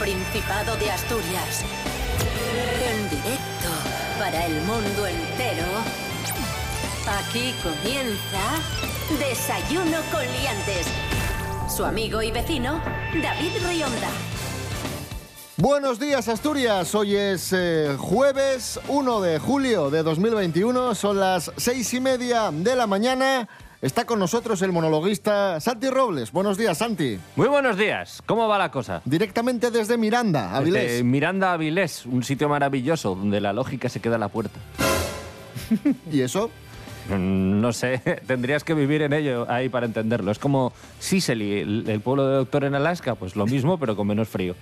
Principado de Asturias. En directo para el mundo entero. Aquí comienza Desayuno con Liantes. Su amigo y vecino, David Rionda. Buenos días Asturias, hoy es eh, jueves 1 de julio de 2021, son las seis y media de la mañana. Está con nosotros el monologuista Santi Robles. Buenos días, Santi. Muy buenos días. ¿Cómo va la cosa? Directamente desde Miranda, Avilés. Desde Miranda Avilés, un sitio maravilloso donde la lógica se queda a la puerta. ¿Y eso? Mm, No sé, tendrías que vivir en ello ahí para entenderlo. Es como Sicily, el, el pueblo de Doctor en Alaska, pues lo mismo, pero con menos frío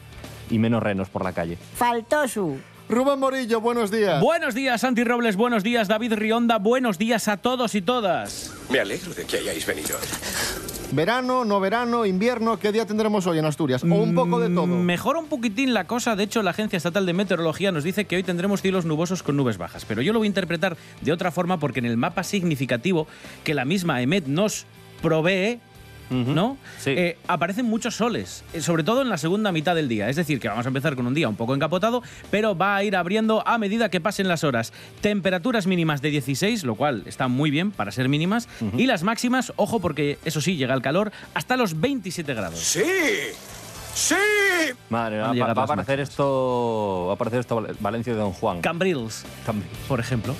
y menos renos por la calle. Faltó su. Rubén Morillo, buenos días. Buenos días, Santi Robles. Buenos días, David Rionda. Buenos días a todos y todas. Me alegro de que hayáis venido. Verano, no verano, invierno, ¿qué día tendremos hoy en Asturias? O un poco de todo. Mm, Mejora un poquitín la cosa. De hecho, la Agencia Estatal de Meteorología nos dice que hoy tendremos cielos nubosos con nubes bajas. Pero yo lo voy a interpretar de otra forma porque en el mapa significativo que la misma EMET nos provee. ¿No? Sí. Eh, aparecen muchos soles, eh, sobre todo en la segunda mitad del día. Es decir, que vamos a empezar con un día un poco encapotado, pero va a ir abriendo a medida que pasen las horas. Temperaturas mínimas de 16, lo cual está muy bien para ser mínimas, y las máximas, ojo, porque eso sí, llega el calor, hasta los 27 grados. ¡Sí! ¡Sí! Madre, va, va a aparecer esto, va a aparecer esto Val- Valencia de Don Juan. Cambrils, También. por ejemplo.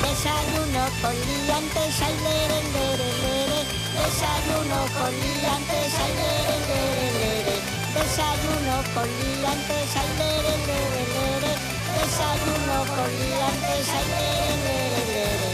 Desayuno con liantes, ay, lere, lere, lere. Desayuno con liantes, ay, lere, lere, lere. Desayuno con liantes, ay, lere, lere, lere. Desayuno con liantes, ay, lere, lere, lere.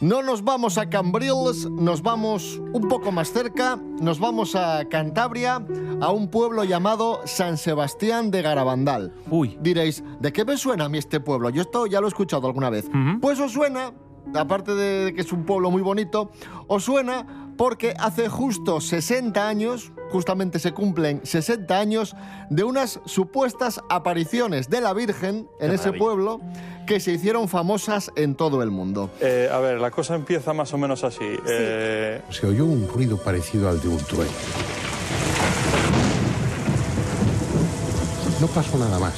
No nos vamos a Cambrils, nos vamos un poco más cerca, nos vamos a Cantabria, a un pueblo llamado San Sebastián de Garabandal. Uy. Diréis, ¿de qué me suena a mí este pueblo? Yo esto ya lo he escuchado alguna vez. Pues os suena, aparte de que es un pueblo muy bonito, os suena porque hace justo 60 años, justamente se cumplen 60 años, de unas supuestas apariciones de la Virgen en Qué ese maravilla. pueblo que se hicieron famosas en todo el mundo. Eh, a ver, la cosa empieza más o menos así. Eh, Se oyó un ruido parecido al de un trueno. No pasó nada más,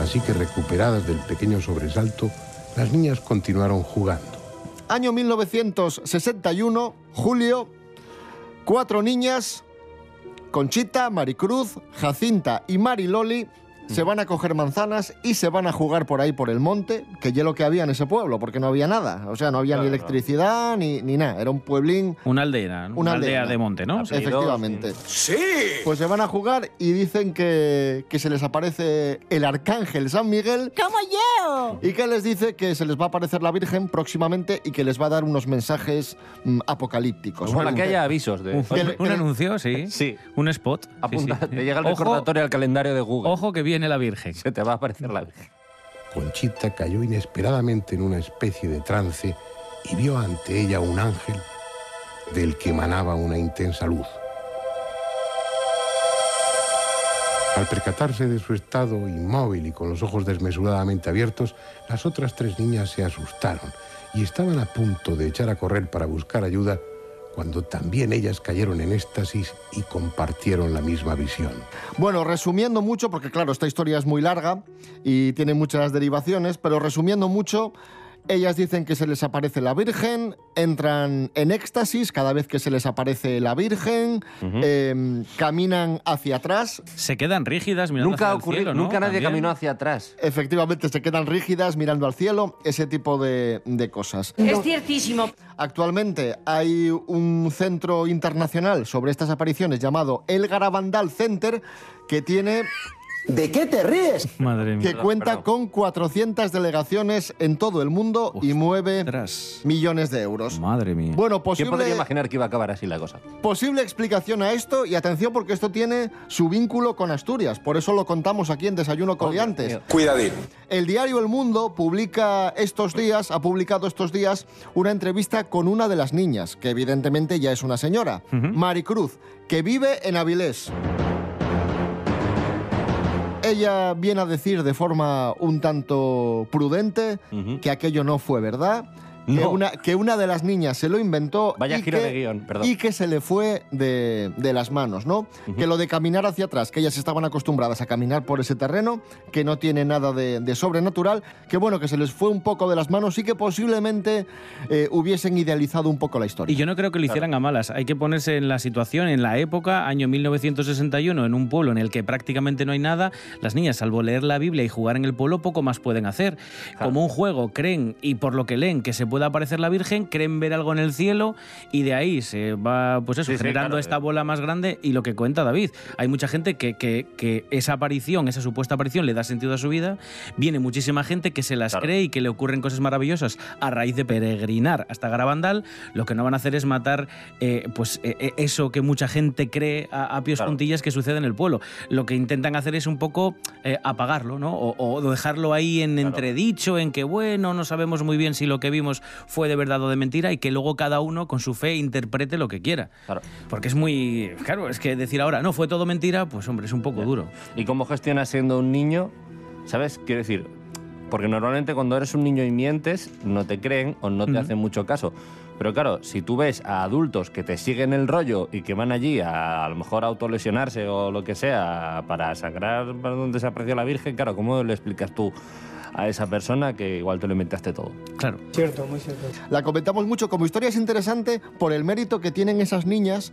así que recuperadas del pequeño sobresalto, las niñas continuaron jugando. Año 1961, julio, cuatro niñas, Conchita, Maricruz, Jacinta y Mariloli, se van a coger manzanas y se van a jugar por ahí por el monte, que ya lo que había en ese pueblo, porque no había nada. O sea, no había ni Claro, electricidad ni, ni nada. Era un pueblín, Una aldea, una, Una aldea aldea. de monte, ¿no? Efectivamente. ¡Sí! Pues se van a jugar y dicen que, que se les aparece el arcángel San Miguel ¡Como yo! y que les dice que se les va a aparecer la Virgen próximamente y que les va a dar unos mensajes mm, apocalípticos. Bueno, que haya avisos de... Un, anuncio, sí. Sí. Un spot. Apunta, sí. te llega el Ojo- recordatorio al calendario de Google. Ojo que viene la Virgen. Se te va a aparecer la Virgen. Conchita cayó inesperadamente en una especie de trance y vio ante ella un ángel del que emanaba una intensa luz. Al percatarse de su estado inmóvil y con los ojos desmesuradamente abiertos, las otras tres niñas se asustaron y estaban a punto de echar a correr para buscar ayuda cuando también ellas cayeron en éxtasis y compartieron la misma visión. Bueno, resumiendo mucho, porque claro, esta historia es muy larga y tiene muchas derivaciones, pero resumiendo mucho, ellas dicen que se les aparece la Virgen, entran en éxtasis cada vez que se les aparece la Virgen, eh, caminan hacia atrás, Se quedan rígidas mirando Nunca ha hacia el ocurrido, cielo, ¿no? nunca nadie También. caminó hacia atrás. efectivamente se quedan rígidas mirando al cielo, ese tipo de, de cosas. Es ciertísimo. Actualmente hay un centro internacional sobre estas apariciones llamado El Garabandal Center que tiene ¿De qué te ríes? Madre mía. que cuenta perdón. con 400 delegaciones en todo el mundo y mueve millones de euros. Madre mía. Bueno, ¿Quién podría posible, imaginar que iba a acabar así la cosa? posible explicación a esto y atención porque esto tiene su vínculo con Asturias, por eso lo contamos aquí en Desayuno Coliantes. mío. Cuidadín. El diario El Mundo publica estos días, ha publicado estos días una entrevista con una de las niñas, que evidentemente ya es una señora, Maricruz, que vive en Avilés. Ella viene a decir de forma un tanto prudente que aquello no fue verdad, que, No. una, que una de las niñas se lo inventó Vaya y giro que, de guion, perdón. y que se le fue de, de las manos, ¿no? Que lo de caminar hacia atrás, que ellas estaban acostumbradas a caminar por ese terreno, que no tiene nada de, de sobrenatural, que bueno, que se les fue un poco de las manos y que posiblemente eh, hubiesen idealizado un poco la historia. Y yo no creo que lo hicieran a malas. Hay que ponerse en la situación, en la época, año 1961, en un pueblo en el que prácticamente no hay nada. Las niñas, salvo leer la Biblia y jugar en el pueblo, poco más pueden hacer. Como un juego, creen, y por lo que leen, que se puede aparecer la Virgen, creen ver algo en el cielo y de ahí se va, pues eso, Sí, sí, generando claro. esta bola más grande. Y lo que cuenta David, hay mucha gente que, que- que esa aparición, esa supuesta aparición, le da sentido a su vida. Viene muchísima gente que se las Claro. cree y que le ocurren cosas maravillosas a raíz de peregrinar hasta Garabandal. Lo que no van a hacer es matar eh, pues eh, eh, eso que mucha gente cree a, a pies Claro. juntillas que sucede en el pueblo. Lo que intentan hacer es un poco eh, apagarlo, ¿no? O, o dejarlo ahí en entredicho, en que bueno, no sabemos muy bien si lo que vimos fue de verdad o de mentira y que luego cada uno con su fe interprete lo que quiera. Claro. Porque es muy. Claro, es que decir ahora, no, fue todo mentira, pues hombre, es un poco duro. ¿Y cómo gestionas siendo un niño? ¿Sabes? Quiero decir, porque normalmente cuando eres un niño y mientes, no te creen o no te hacen mucho caso. Pero claro, si tú ves a adultos que te siguen el rollo y que van allí a a lo mejor a autolesionarse o lo que sea para sangrar para donde se apreció la Virgen, claro, ¿cómo le explicas tú a esa persona que igual te lo inventaste todo? Claro. Cierto, muy cierto. La comentamos mucho como historia es interesante por el mérito que tienen esas niñas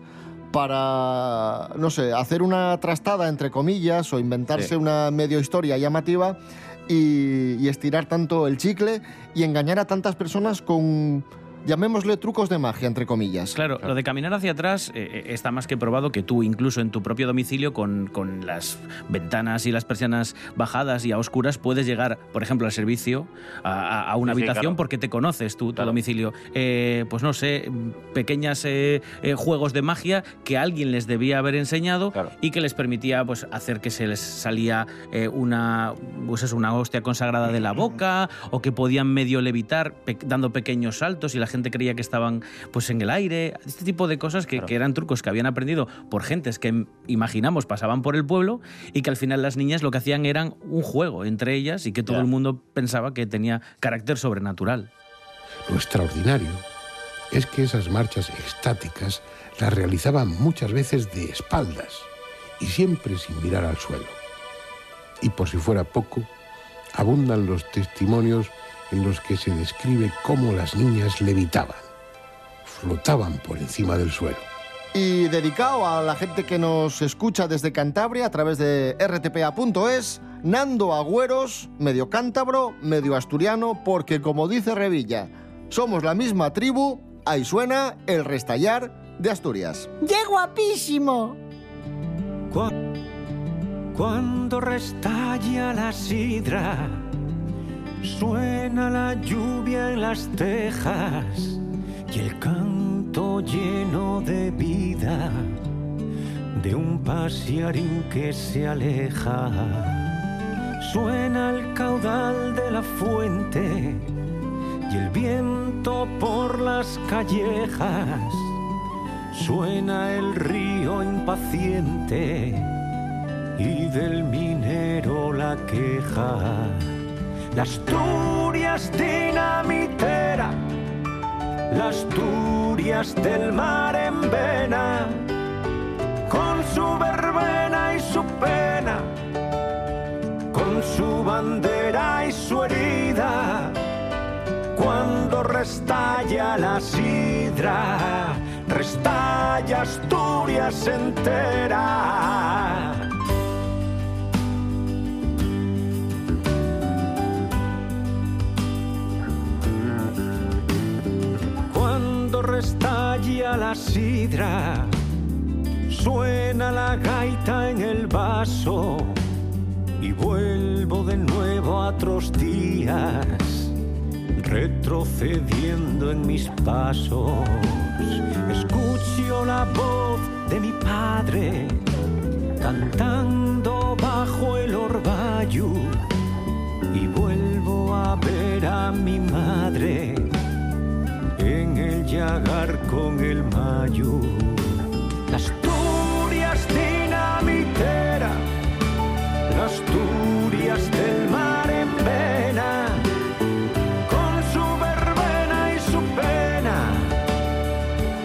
para, no sé, hacer una trastada, entre comillas, o inventarse Sí. una medio historia llamativa y, y estirar tanto el chicle y engañar a tantas personas con, llamémosle, trucos de magia, entre comillas. Claro, lo de caminar hacia atrás eh, eh, está más que probado que tú, incluso en tu propio domicilio, con, con las ventanas y las persianas bajadas y a oscuras, puedes llegar, por ejemplo, al servicio, a, a- a una Sí, sí, habitación, claro. porque te conoces tú, tu Claro. domicilio. Eh, pues no sé, pequeñas eh, eh, juegos de magia que alguien les debía haber enseñado Claro. y que les permitía pues, hacer que se les salía eh, una, pues eso, una hostia consagrada de la boca o que podían medio levitar pe- dando pequeños saltos y la gente creía que estaban pues, en el aire. Este tipo de cosas que, Claro. que eran trucos que habían aprendido por gentes que imaginamos pasaban por el pueblo y que al final las niñas lo que hacían eran un juego entre ellas y que todo el mundo pensaba que tenía carácter sobrenatural. Lo extraordinario es que esas marchas extáticas las realizaban muchas veces de espaldas y siempre sin mirar al suelo. Y por si fuera poco, abundan los testimonios en los que se describe cómo las niñas levitaban, flotaban por encima del suelo. Y dedicado a la gente que nos escucha desde Cantabria a través de rtpa.es, Nando Agüeros, medio cántabro, medio asturiano, porque como dice Revilla, somos la misma tribu, ahí suena el restallar de Asturias. ¡Qué guapísimo! Cuando restalla la sidra, suena la lluvia en las tejas y el canto lleno de vida de un pasiarín que se aleja. Suena el caudal de la fuente y el viento por las callejas. Suena el río impaciente y del minero la queja. La Asturias dinamitera, la Asturias del mar en vena, con su verbena y su pena, con su bandera y su herida. Cuando restalla la sidra, restalla Asturias entera. La sidra, suena la gaita en el vaso y vuelvo de nuevo a otros días, retrocediendo en mis pasos. Escucho la voz de mi padre cantando bajo el orvallo y vuelvo a ver a mi madre naufragar con el mayo. Asturias dinamitera, la Asturias del mar en pena, con su verbena y su pena,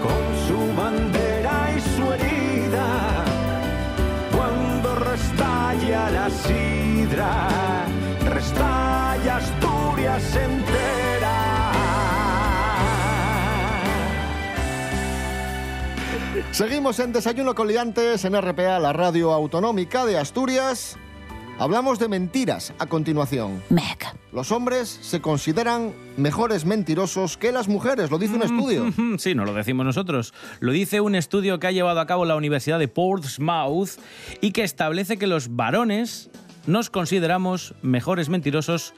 con su bandera y su herida, cuando restalla la sidra, restalla Asturias en Seguimos en Desayuno con Liantes en RPA, la radio autonómica de Asturias. Hablamos de mentiras a continuación. Meg. Los hombres se consideran mejores mentirosos que las mujeres, lo dice un estudio. Sí, no lo decimos nosotros. Lo dice un estudio que ha llevado a cabo la Universidad de Portsmouth y que establece que los varones nos consideramos mejores mentirosos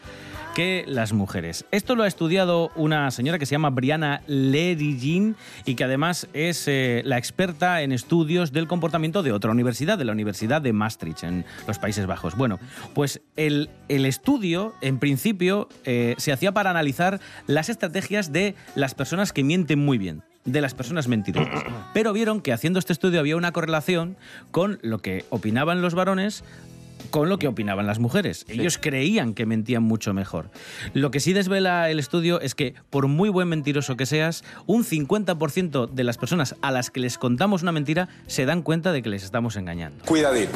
que las mujeres. Esto lo ha estudiado una señora que se llama Brianna Lerigin y que además es eh, la experta en estudios del comportamiento de otra universidad, de la Universidad de Maastricht, en los Países Bajos. Bueno, pues el, estudio, en principio, eh, se hacía para analizar las estrategias de las personas que mienten muy bien de las personas mentirosas. Pero vieron que haciendo este estudio había una correlación con lo que opinaban los varones con lo que opinaban las mujeres. Ellos creían que mentían mucho mejor. Lo que sí desvela el estudio es que, por muy buen mentiroso que seas, un 50% de las personas a las que les contamos una mentira se dan cuenta de que les estamos engañando. Cuidadín.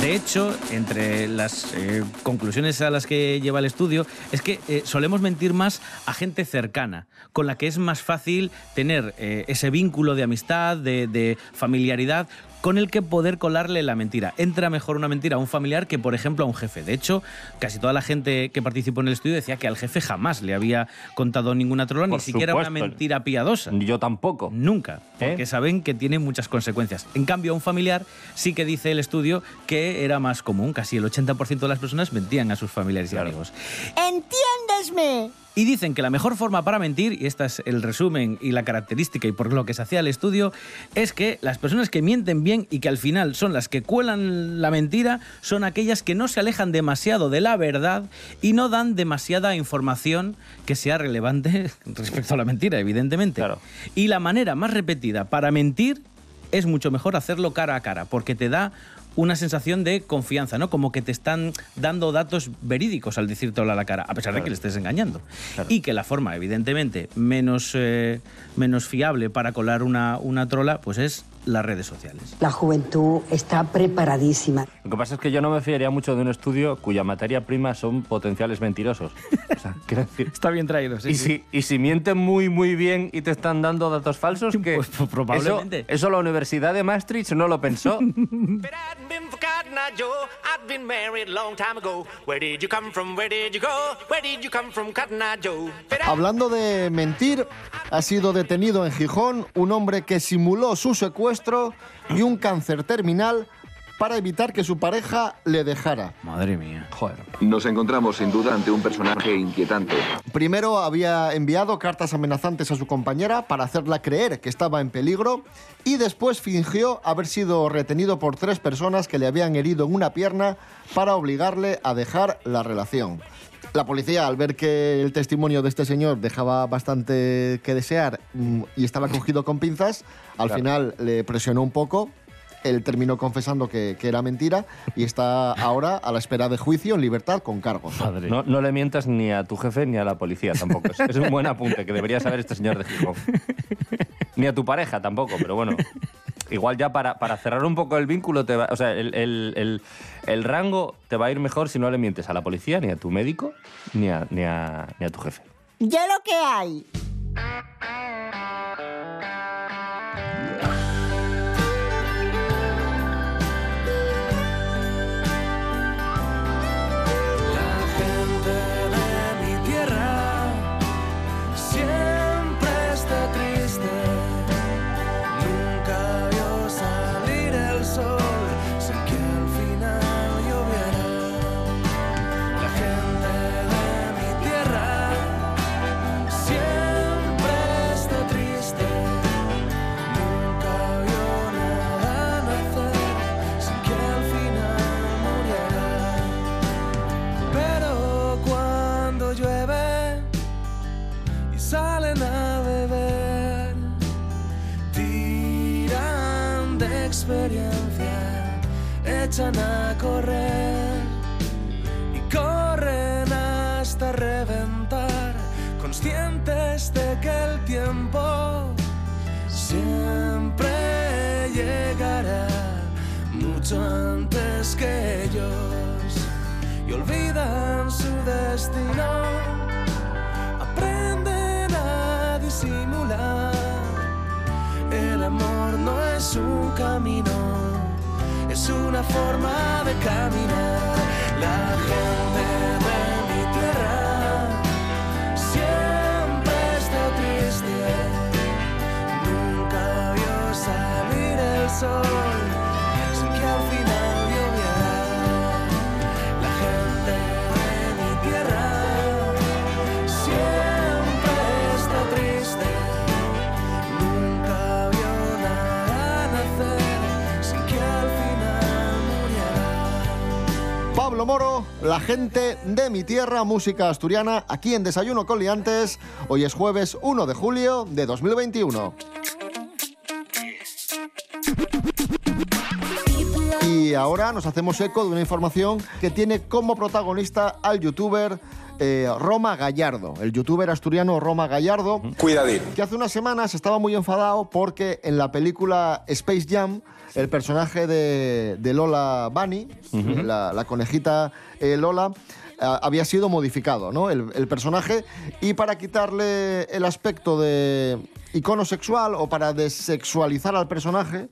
De hecho, entre las eh, conclusiones a las que lleva el estudio es que eh, solemos mentir más a gente cercana, con la que es más fácil tener eh, ese vínculo de amistad, de, de familiaridad, con el que poder colarle la mentira. Entra mejor una mentira a un familiar que, por ejemplo, a un jefe. De hecho, casi toda la gente que participó en el estudio decía que al jefe jamás le había contado ninguna trola, ni siquiera una mentira piadosa. Yo tampoco. Nunca, ¿Eh? porque saben que tiene muchas consecuencias. En cambio, a un familiar sí que dice el estudio que era más común. Casi el 80% de las personas mentían a sus familiares y amigos. ¡Entiéndesme! Y dicen que la mejor forma para mentir, y este es el resumen y la característica y por lo que se hacía el estudio, es que las personas que mienten bien y que al final son las que cuelan la mentira, son aquellas que no se alejan demasiado de la verdad y no dan demasiada información que sea relevante respecto a la mentira, evidentemente. Y la manera más repetida para mentir es mucho mejor hacerlo cara a cara, porque te da una sensación de confianza, ¿no? Como que te están dando datos verídicos al decírtelo a la cara, a pesar de que le estés engañando. Y que la forma, evidentemente, menos, eh, menos fiable para colar una, una trola, pues es las redes sociales. La juventud está preparadísima. Lo que pasa es que yo no me fiaría mucho de un estudio cuya materia prima son potenciales mentirosos. O sea, quiero decir... Está bien traído, sí. y, sí. si, y si mienten muy, muy bien y te están dando datos falsos, que Pues, probablemente. Eso, eso la Universidad de Maastricht no lo pensó. Hablando de mentir, ha sido detenido en Gijón un hombre que simuló su secuestro y un cáncer terminal para evitar que su pareja le dejara. Madre mía. Joder. Nos encontramos sin duda ante un personaje inquietante. Primero había enviado cartas amenazantes a su compañera para hacerla creer que estaba en peligro y después fingió haber sido retenido por tres personas que le habían herido en una pierna para obligarle a dejar la relación. La policía, al ver que el testimonio de este señor dejaba bastante que desear mm, y estaba cogido con pinzas, al Claro. final le presionó un poco. Él terminó confesando que, que era mentira y está ahora a la espera de juicio en libertad con cargos. No, no le mientas ni a tu jefe ni a la policía tampoco. Es, es un buen apunte que debería saber este señor de Gijón. Ni a tu pareja tampoco, pero bueno. Igual ya para, para cerrar un poco el vínculo, te va- o sea, el, el- el- rango te va a ir mejor si no le mientes a la policía, ni a tu médico, ni a, ni a, ni a tu jefe. Ya lo que hay. Echan a correr y corren hasta reventar, conscientes de que el tiempo siempre llegará mucho antes que ellos y olvidan su destino. Aprenden a disimular es un camino, es una forma de caminar. La gente de mi tierra siempre está triste, nunca vio salir el sol, Moro, la gente de mi tierra, música asturiana, aquí en Desayuno con Liantes. Hoy es jueves 1 de julio de 2021. Y ahora nos hacemos eco de una información que tiene como protagonista al youtuber eh, Roma Gallardo, el youtuber asturiano Roma Gallardo. Cuidadín. Que hace unas semanas estaba muy enfadado porque en la película Space Jam, el personaje de, de Lola Bunny, la, la conejita eh, Lola, había sido modificado, ¿no? El, el personaje. Y para quitarle el aspecto de icono sexual o para desexualizar al personaje,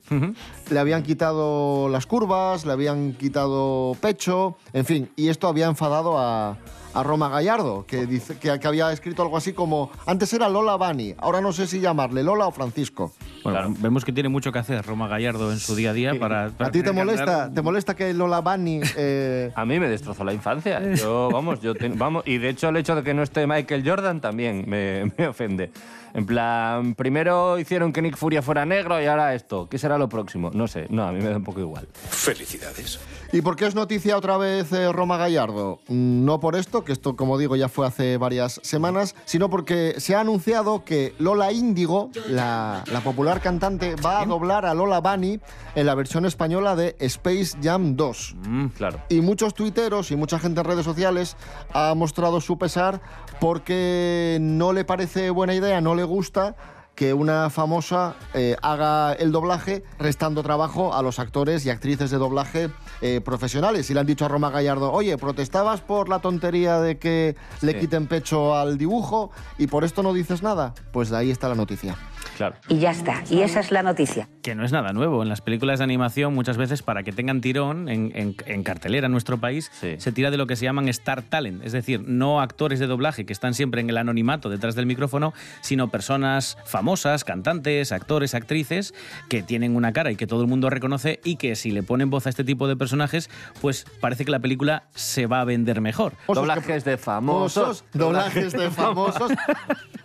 le habían quitado las curvas, le habían quitado pecho, en fin, y esto había enfadado a, a Roma Gallardo, que, dice, que, que había escrito algo así como, antes era Lola Bani, ahora no sé si llamarle Lola o Francisco. Bueno, vemos que tiene mucho que hacer Roma Gallardo en su día a día para... para ¿A ti te molesta, andar- te molesta que Lola Bani... eh, A mí me destrozó la infancia. Yo, vamos, yo ten- vamos, y de hecho el hecho de que no esté Michael Jordan también me, me ofende. En plan, primero hicieron que Nick Furia fuera negro y ahora esto. ¿Qué será lo próximo? No sé, no, a mí me da un poco igual. Felicidades. ¿Y por qué es noticia otra vez eh, Roma Gallardo? Mm, No por esto, que esto, como digo, ya fue hace varias semanas, sino porque se ha anunciado que Lola Índigo, la, la popular cantante, va a doblar a Lola Bunny en la versión española de Space Jam 2. claro. Y muchos tuiteros y mucha gente en redes sociales ha mostrado su pesar porque no le parece buena idea, no le gusta que una famosa eh, haga el doblaje restando trabajo a los actores y actrices de doblaje eh, profesionales. Y le han dicho a Roma Gallardo, oye, protestabas por la tontería de que le quiten pecho al dibujo y por esto no dices nada. Pues ahí está la noticia. Claro. Y ya está. Y esa es la noticia. Que no es nada nuevo. En las películas de animación, muchas veces, para que tengan tirón en, en- en cartelera en nuestro país, se tira de lo que se llaman Star Talent. Es decir, no actores de doblaje que están siempre en el anonimato detrás del micrófono, sino personas famosas, cantantes, actores, actrices, que tienen una cara y que todo el mundo reconoce y que si le ponen voz a este tipo de personajes, pues parece que la película se va a vender mejor. Doblajes de famosos. doblajes de famosos.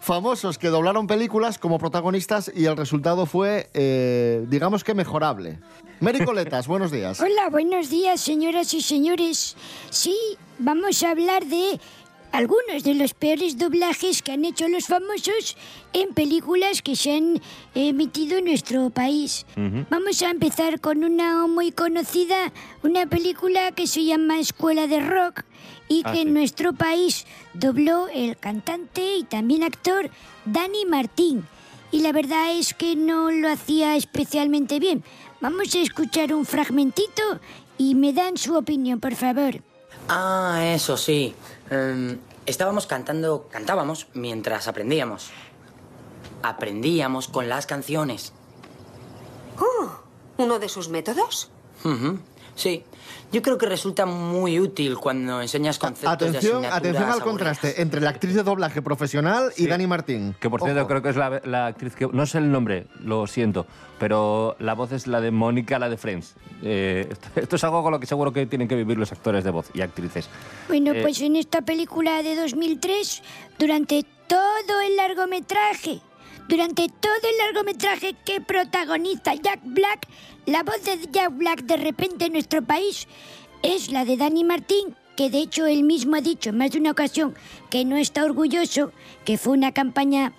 famosos que doblaron películas como protagonistas y el resultado fue, eh, digamos que mejorable. Mary Coletas, buenos días. Hola, buenos días, señoras y señores. Sí, vamos a hablar de algunos de los peores doblajes que han hecho los famosos en películas que se han emitido en nuestro país. Vamos a empezar con una muy conocida, una película que se llama Escuela de Rock y Ah, que sí. en nuestro país dobló el cantante y también actor Dani Martín. Y la verdad es que no lo hacía especialmente bien. Vamos a escuchar un fragmentito y me dan su opinión, por favor. Ah, eso sí. Em, estábamos cantando, cantábamos mientras aprendíamos. Aprendíamos con las canciones. Oh, ¿uno de sus métodos? Sí. Yo creo que resulta muy útil cuando enseñas conceptos de Atención, asignaturas atención al aburridas. contraste entre la actriz de doblaje profesional y Sí. Dani Martín. Que por cierto, Ojo. creo que es la, la actriz que. No sé el nombre, lo siento. Pero la voz es la de Mónica, la de Friends. Eh, esto, esto es algo con lo que seguro que tienen que vivir los actores de voz y actrices. Bueno, Eh, pues en esta película de 2003, durante todo el largometraje, durante todo el largometraje que protagoniza Jack Black, la voz de Jack Black de repente en nuestro país es la de Danny Martín, que de hecho él mismo ha dicho en más de una ocasión que no está orgulloso, que fue una campaña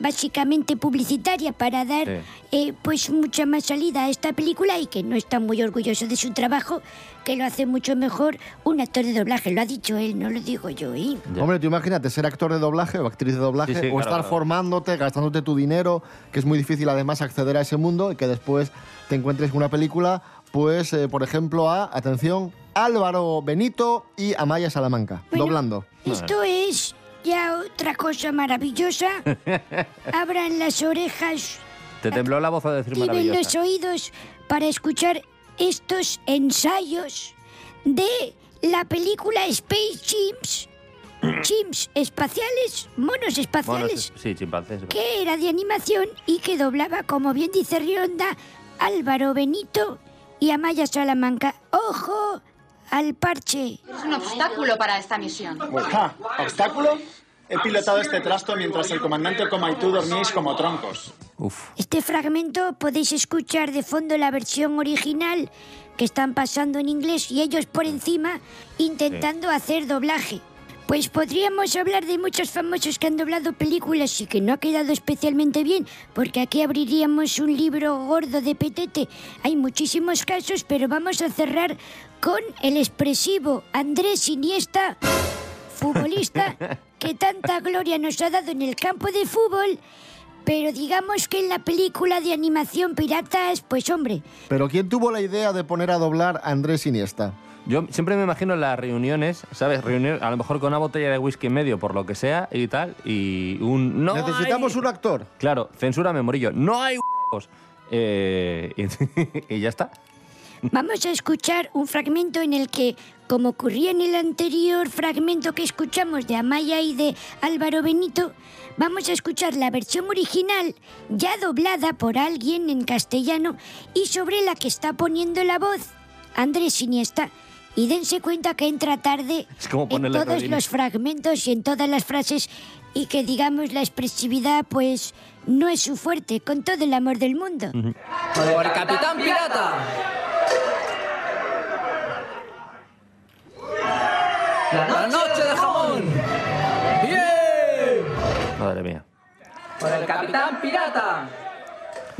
básicamente publicitaria para dar Sí. eh, pues mucha más salida a esta película y que no está muy orgulloso de su trabajo, que lo hace mucho mejor un actor de doblaje. Lo ha dicho él, no lo digo yo. ¿eh? Hombre, tú imagínate ser actor de doblaje o actriz de doblaje Sí, sí, o claro, estar claro. formándote, gastándote tu dinero, que es muy difícil además acceder a ese mundo y que después te encuentres con una película, pues, eh, por ejemplo, a, atención, Álvaro Benito y Amaya Salamanca, Bueno, doblando. Esto es ya otra cosa maravillosa. Abran las orejas Te tembló la voz a decir tienen los oídos para escuchar estos ensayos de la película Space Chimps. Chimps espaciales, monos espaciales, Monos- sí, chimpancés. que era de animación y que doblaba, como bien dice Rionda, Álvaro Benito y Amaya Salamanca. ¡Ojo al parche! Es un obstáculo para esta misión. Ja, ¿Obstáculo? He pilotado este trasto mientras el comandante Coma y tú dormíais como troncos. Este fragmento podéis escuchar de fondo la versión original que están pasando en inglés y ellos por encima intentando hacer doblaje. Pues podríamos hablar de muchos famosos que han doblado películas y que no ha quedado especialmente bien, porque aquí abriríamos un libro gordo de petete. Hay muchísimos casos, pero vamos a cerrar con el expresivo Andrés Iniesta, futbolista que tanta gloria nos ha dado en el campo de fútbol, pero digamos que en la película de animación piratas, pues hombre, Pero ¿quién tuvo la idea de poner a doblar a Andrés Iniesta? Yo siempre me imagino las reuniones, ¿sabes? Reuniones, a lo mejor con una botella de whisky en medio, por lo que sea, y tal, y un... No Necesitamos un actor. Claro, censúrame, Morillo. No hay huevos. Eh, y, y ya está. vamos a escuchar un fragmento en el que, como ocurría en el anterior fragmento que escuchamos de Amaya y de Álvaro Benito, vamos a escuchar la versión original ya doblada por alguien en castellano y sobre la que está poniendo la voz Andrés Iniesta. Y dense cuenta que entra tarde Es como en todos rodillas. los fragmentos y en todas las frases y que digamos la expresividad pues no es su fuerte, con todo el amor del mundo. Por el Capitán Pirata. La noche de jamón. Bien. Madre mía. Por el Capitán Pirata.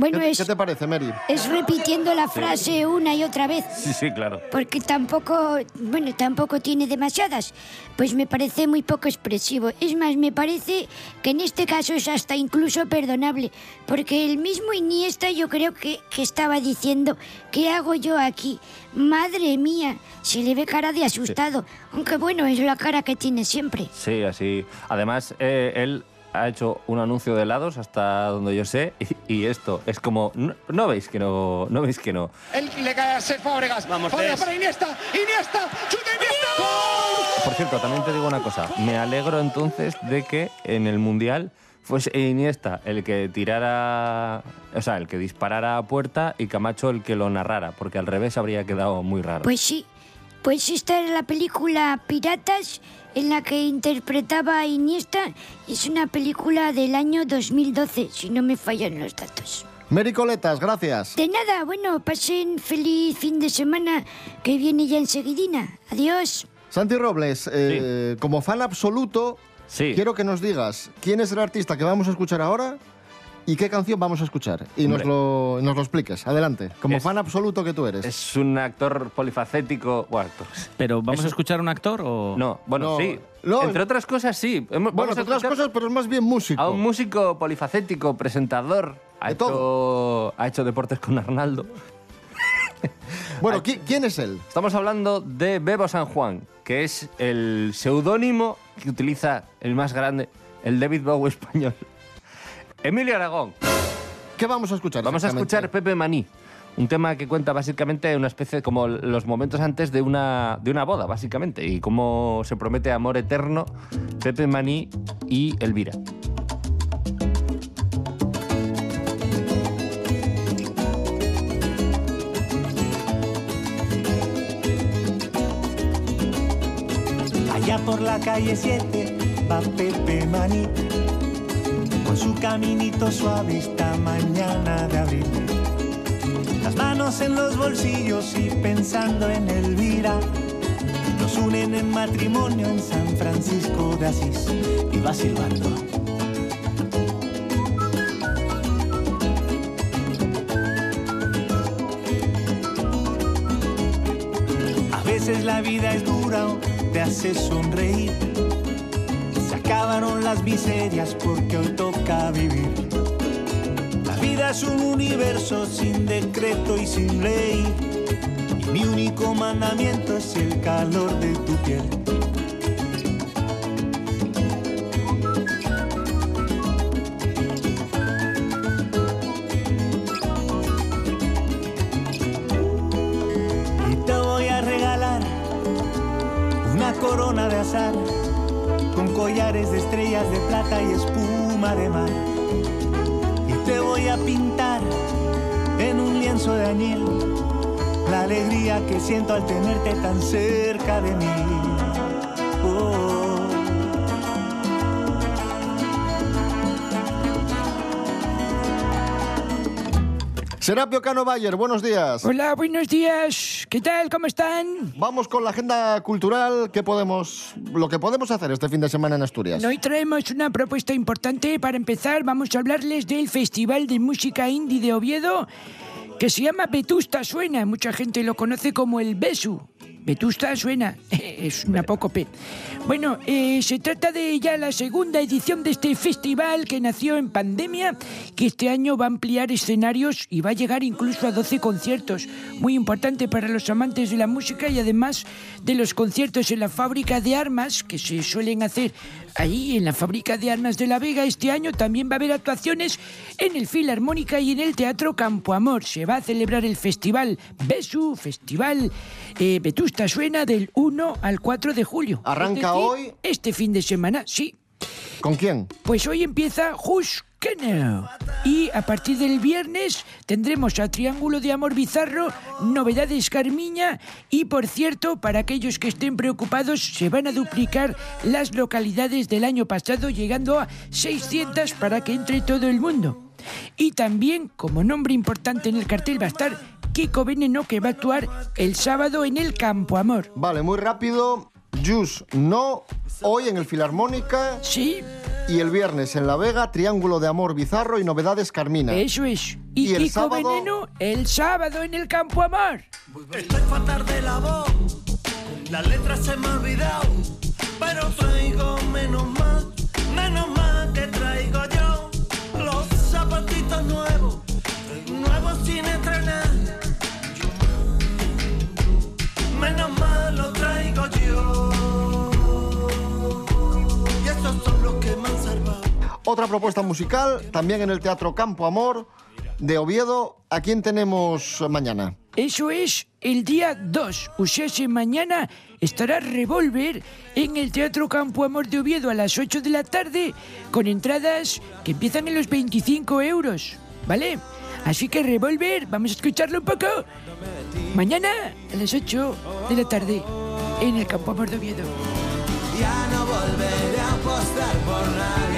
Bueno, ¿Qué, es, qué te parece, Mary? es repitiendo la frase una y otra vez. Sí, sí, claro. Porque tampoco, bueno, tampoco tiene demasiadas. Pues me parece muy poco expresivo. Es más, me parece que en este caso es hasta incluso perdonable. Porque el mismo Iniesta yo creo que, que estaba diciendo, ¿qué hago yo aquí? Madre mía, se le ve cara de asustado. Aunque bueno, es la cara que tiene siempre. Sí, así. Además, eh, él ha hecho un anuncio de helados hasta donde yo sé y, y esto es como no, no veis que no no veis que no Él le cae a Seth Fábregas. Vamos, Fábregas para Iniesta. Iniesta. Chuta Iniesta. por cierto también te digo una cosa me alegro entonces de que en el mundial fuese Iniesta el que tirara o sea el que disparara a puerta y Camacho el que lo narrara porque al revés habría quedado muy raro Pues sí. Pues esta es la película Piratas, en la que interpretaba a Iniesta. Es una película del año 2012, si no me fallan los datos. Mary Coletas, gracias. De nada, bueno, pasen feliz fin de semana, que viene ya enseguidina. Adiós. Santi Robles, eh, como fan absoluto, quiero que nos digas quién es el artista que vamos a escuchar ahora y qué canción vamos a escuchar. Y nos lo, nos lo expliques. Adelante. Como Es- fan absoluto que tú eres. es un actor polifacético bueno, actor. Pero ¿vamos Es a escuchar un actor o...? No, bueno, No, sí. no. Entre otras cosas, sí. Bueno, entre otras cosas, pero es más bien músico. A un músico polifacético, presentador. Ha, hecho, ha hecho deportes con Arnaldo. Bueno, ¿qui- ¿quién es él? Estamos hablando de Bebo San Juan, que es el seudónimo que utiliza el más grande, el David Bowie español. Emilio Aragón. ¿Qué vamos a escuchar? Vamos a escuchar Pepe Maní. Un tema que cuenta básicamente una especie como los momentos antes de una, de una boda, básicamente, y cómo se promete amor eterno Pepe Maní y Elvira. Allá por la calle 7 va Pepe Maní con su caminito suave esta mañana de abril. Las manos en los bolsillos y pensando en Elvira. Nos unen en matrimonio en San Francisco de Asís y va silbando. A veces la vida es dura o te hace sonreír las miserias porque hoy toca vivir. La vida es un universo sin decreto y sin ley. Y mi único mandamiento es el calor de tu piel. Y te voy a regalar una corona de azar con collares de estrellas de plata y espuma de mar. Y te voy a pintar en un lienzo de añil la alegría que siento al tenerte tan cerca de mí. Oh. Serapio Cano Bayer, buenos días. Hola, buenos días. ¿Qué tal? ¿Cómo están? Vamos con la agenda cultural que podemos, lo que podemos hacer este fin de semana en Asturias. Hoy traemos una propuesta importante. Para empezar, vamos a hablarles del Festival de Música Indie de Oviedo, que se llama Vetusta Suena. Mucha gente lo conoce como el Besu. Vetusta Suena. Es una apócope. Bueno, eh, se trata de ya la segunda edición de este festival que nació en pandemia, que este año va a ampliar escenarios y va a llegar incluso a 12 conciertos. Muy importante para los amantes de la música y además de los conciertos en la fábrica de armas que se suelen hacer ahí en la fábrica de armas de La Vega. Este año también va a haber actuaciones en el Filarmónica y en el Teatro Campo Amor. Se va a celebrar el festival Besu, Festival eh, Vetusta Suena del 1 al 4 de julio. ¿Arranca Es decir, hoy? Este fin de semana, sí. ¿Con quién? Pues hoy empieza Hush Kenner. Y a partir del viernes tendremos a Triángulo de Amor Bizarro, Novedades Carmiña y, por cierto, para aquellos que estén preocupados, se van a duplicar las localidades del año pasado, llegando a 600 para que entre todo el mundo. Y también, como nombre importante en el cartel, va a estar Kiko Veneno, que va a actuar el sábado en el Campo Amor. Vale, muy rápido. Jus, no. Hoy en el Filarmónica. Sí. Y el viernes en La Vega, Triángulo de Amor Bizarro y Novedades Carmina. Eso es. Y, Y el Kiko sábado- Veneno el sábado en el Campo Amor. Estoy fatal de la voz, la letra se me ha olvidado, pero traigo menos mal, menos mal que traigo yo los zapatitos nuevos, nuevos sin estrenar. Menos mal los traigo yo. Y esos son los que me han salvado. Otra propuesta musical, también en el Teatro Campo Amor de Oviedo. ¿A quién tenemos mañana? Eso es el día 2. O sea, si mañana estará Revolver en el Teatro Campo Amor de Oviedo a las 8 de la tarde con entradas que empiezan en los 25 euros. ¿Vale? Así que Revolver, vamos a escucharlo un poco. Mañana a las 8 de la tarde en el Campo Amor de Oviedo. Ya no volveré a apostar por nadie.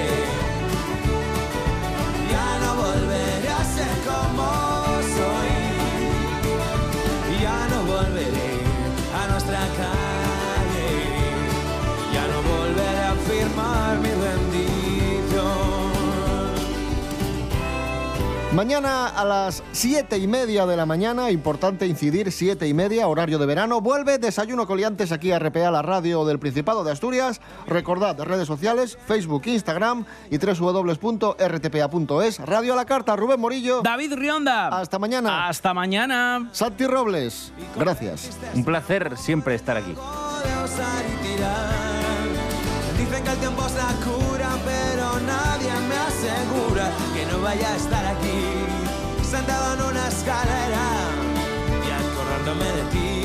Mañana a las siete y media de la mañana, importante incidir, siete y media, horario de verano, vuelve Desayuno Coliantes aquí a RPA, la radio del Principado de Asturias. Recordad, redes sociales, Facebook, Instagram y www.rtpa.es. Radio a la carta, Rubén Morillo. David Rionda. Hasta mañana. Hasta mañana. Santi Robles. Gracias. Un placer siempre estar aquí. Dicen que el tiempo es la cura, pero nadie me asegura vaya a estar aquí, sentado en una escalera y acordándome de ti.